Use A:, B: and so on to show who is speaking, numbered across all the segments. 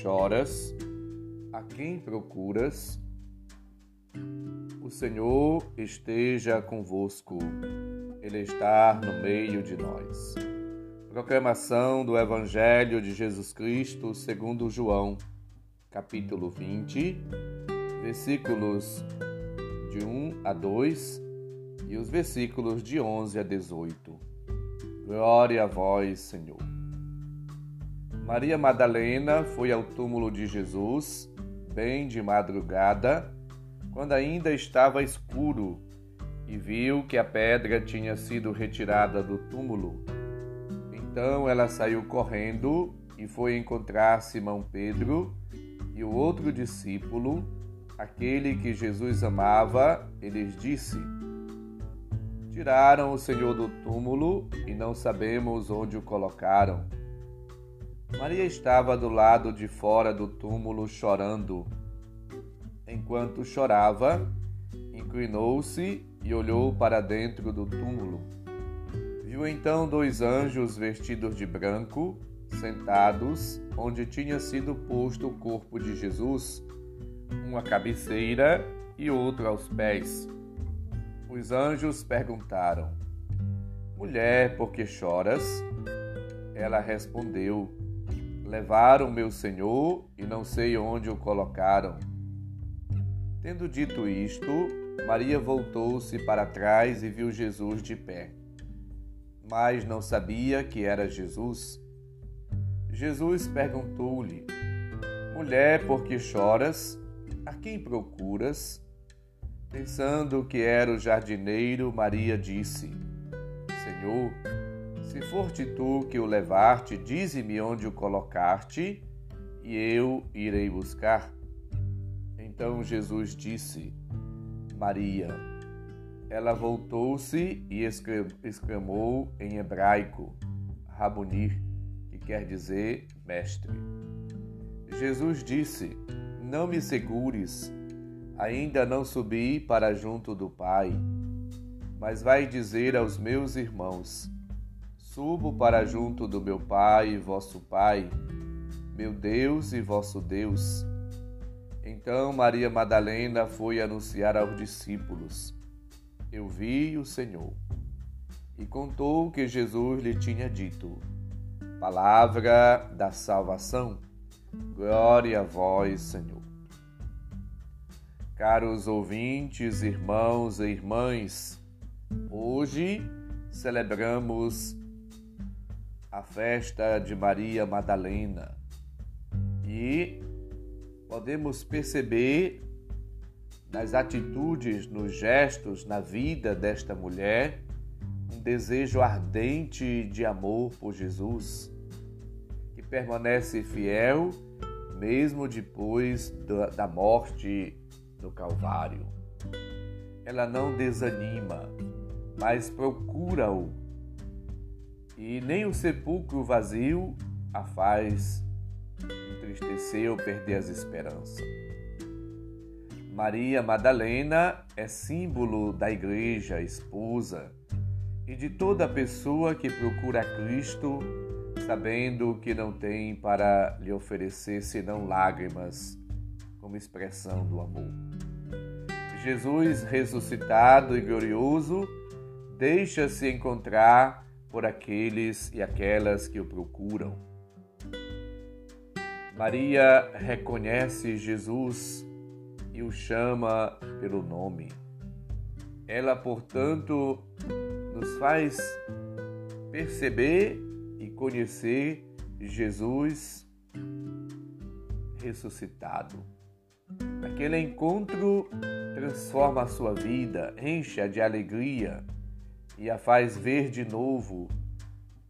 A: choras? A quem procuras? O Senhor esteja convosco, Ele está no meio de nós. Proclamação do Evangelho de Jesus Cristo segundo João, capítulo 20, versículos de 1 a 2 e os versículos de 11 a 18. Glória a vós, Senhor. Maria Madalena foi ao túmulo de Jesus, bem de madrugada, quando ainda estava escuro, e viu que a pedra tinha sido retirada do túmulo. Então ela saiu correndo e foi encontrar Simão Pedro e o outro discípulo, aquele que Jesus amava, e lhes disse: Tiraram o Senhor do túmulo e não sabemos onde o colocaram. Maria estava do lado de fora do túmulo chorando. Enquanto chorava, inclinou-se e olhou para dentro do túmulo. Viu então dois anjos vestidos de branco, sentados onde tinha sido posto o corpo de Jesus, um à cabeceira e outro aos pés. Os anjos perguntaram: Mulher, por que choras? Ela respondeu: Levaram meu senhor e não sei onde o colocaram. Tendo dito isto, Maria voltou-se para trás e viu Jesus de pé. Mas não sabia que era Jesus. Jesus perguntou-lhe: Mulher, por que choras? A quem procuras? Pensando que era o jardineiro, Maria disse: Senhor, se forte tu que o levaste, dize-me onde o colocaste, e eu irei buscar. Então Jesus disse: Maria. Ela voltou-se e exclamou em hebraico: Rabunir, que quer dizer mestre. Jesus disse: Não me segures Ainda não subi para junto do Pai, mas vai dizer aos meus irmãos: Subo para junto do meu Pai e vosso Pai, meu Deus e vosso Deus. Então Maria Madalena foi anunciar aos discípulos: Eu vi o Senhor. E contou o que Jesus lhe tinha dito. Palavra da salvação. Glória a vós, Senhor. Caros ouvintes, irmãos e irmãs, hoje celebramos a festa de Maria Madalena e podemos perceber nas atitudes, nos gestos, na vida desta mulher, um desejo ardente de amor por Jesus, que permanece fiel mesmo depois da morte no Calvário. Ela não desanima, mas procura-o. E nem o sepulcro vazio a faz entristecer ou perder as esperanças. Maria Madalena é símbolo da igreja, esposa, e de toda pessoa que procura Cristo, sabendo que não tem para lhe oferecer senão lágrimas como expressão do amor. Jesus ressuscitado e glorioso deixa-se encontrar por aqueles e aquelas que o procuram. Maria reconhece Jesus e o chama pelo nome. Ela, portanto, nos faz perceber e conhecer Jesus ressuscitado. Aquele encontro transforma a sua vida, enche-a de alegria e a faz ver de novo.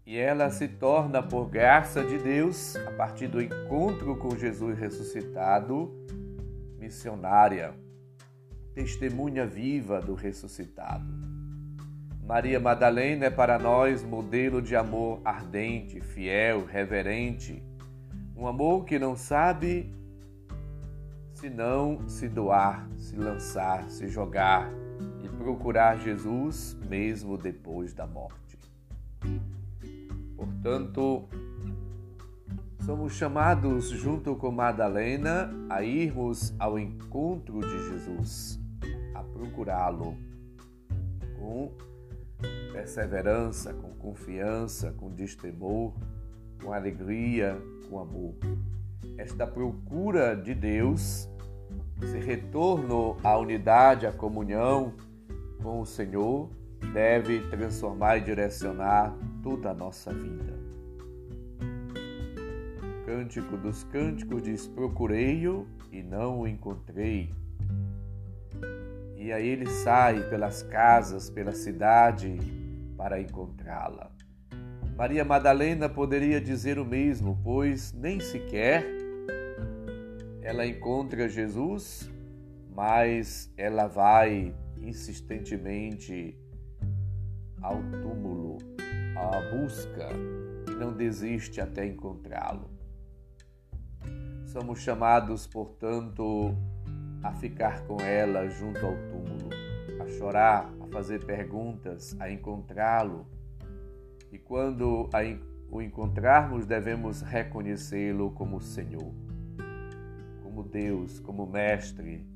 A: E ela se torna, por graça de Deus, a partir do encontro com Jesus ressuscitado, missionária, testemunha viva do ressuscitado. Maria Madalena é para nós modelo de amor ardente, fiel, reverente, um amor que não sabe se não se doar, se lançar, se jogar procurar Jesus mesmo depois da morte. Portanto, Somos chamados, junto com Madalena, a irmos ao encontro de Jesus, a procurá-lo com perseverança, com confiança, com destemor, com alegria, com amor. Esta procura de Deus, esse retorno à unidade, à comunhão com o Senhor, deve transformar e direcionar toda a nossa vida. Cântico dos Cânticos diz: Procurei-o e não o encontrei. E aí ele sai pelas casas, pela cidade, para encontrá-la. Maria Madalena poderia dizer o mesmo, pois nem sequer ela encontra Jesus, mas ela vai insistentemente ao túmulo, à busca e não desiste até encontrá-lo. Somos chamados, portanto, a ficar com ela junto ao túmulo, a chorar, a fazer perguntas, a encontrá-lo. E quando o encontrarmos, devemos reconhecê-lo como Senhor, como Deus, como Mestre,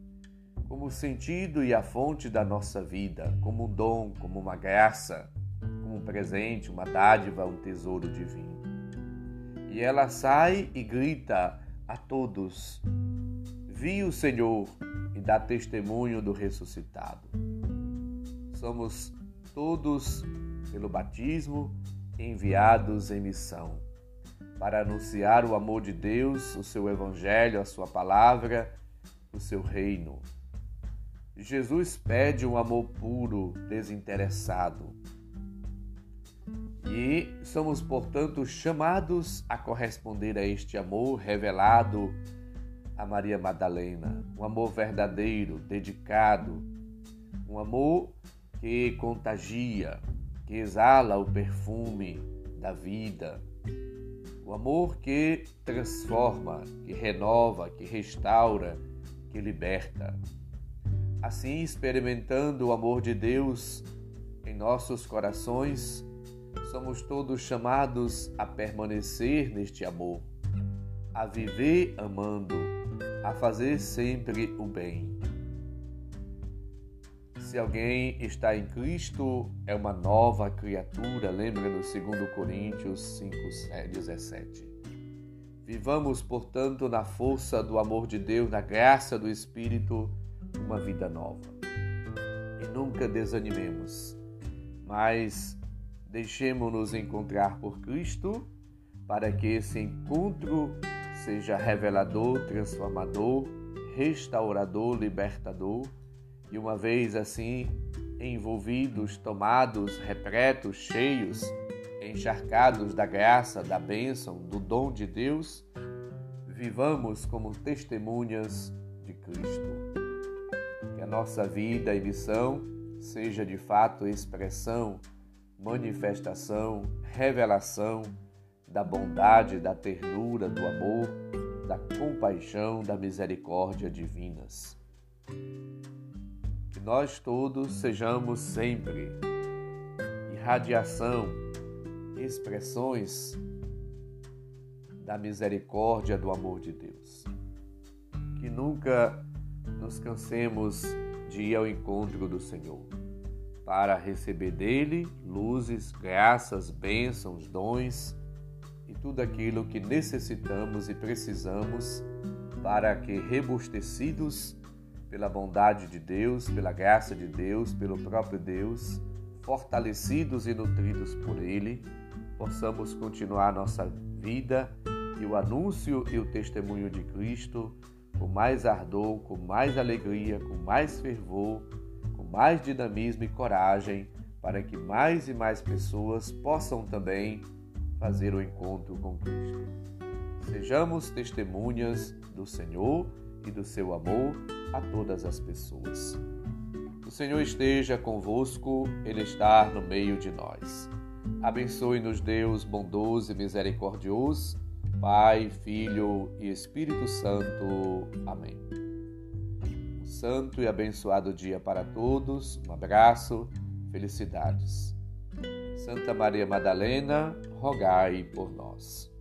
A: como o sentido e a fonte da nossa vida, como um dom, como uma graça, como um presente, uma dádiva, um tesouro divino. E ela sai e grita a todos: Vi o Senhor e dá testemunho do ressuscitado. Somos todos, pelo batismo, enviados em missão para anunciar o amor de Deus, o seu evangelho, a sua palavra, o seu reino. Jesus pede um amor puro, desinteressado. E somos, portanto, chamados a corresponder a este amor revelado a Maria Madalena. Um amor verdadeiro, dedicado. Um amor que contagia, que exala o perfume da vida. O amor que transforma, que renova, que restaura, que liberta. Assim, experimentando o amor de Deus em nossos corações, somos todos chamados a permanecer neste amor, a viver amando, a fazer sempre o bem. Se alguém está em Cristo, é uma nova criatura, lembra no 2 Coríntios 5, 17. Vivamos, portanto, na força do amor de Deus, na graça do Espírito, uma vida nova. E nunca desanimemos, mas deixemos-nos encontrar por Cristo para que esse encontro seja revelador, transformador, restaurador, libertador e uma vez assim envolvidos, tomados, repletos, cheios, encharcados da graça, da bênção, do dom de Deus, vivamos como testemunhas de Cristo nossa vida e missão seja de fato expressão, manifestação, revelação da bondade, da ternura, do amor, da compaixão, da misericórdia divinas. Que nós todos sejamos sempre irradiação, expressões da misericórdia, do amor de Deus. Que nunca nos cansemos de ir ao encontro do Senhor, para receber dele luzes, graças, bênçãos, dons e tudo aquilo que necessitamos e precisamos para que, rebustecidos pela bondade de Deus, pela graça de Deus, pelo próprio Deus, fortalecidos e nutridos por Ele, possamos continuar nossa vida e o anúncio e o testemunho de Cristo com mais ardor, com mais alegria, com mais fervor, com mais dinamismo e coragem, para que mais e mais pessoas possam também fazer o encontro com Cristo. Sejamos testemunhas do Senhor e do seu amor a todas as pessoas. O Senhor esteja convosco, Ele está no meio de nós. Abençoe-nos, Deus bondoso e misericordioso Pai, Filho e Espírito Santo. Amém. Um santo e abençoado dia para todos. Um abraço, felicidades. Santa Maria Madalena, rogai por nós.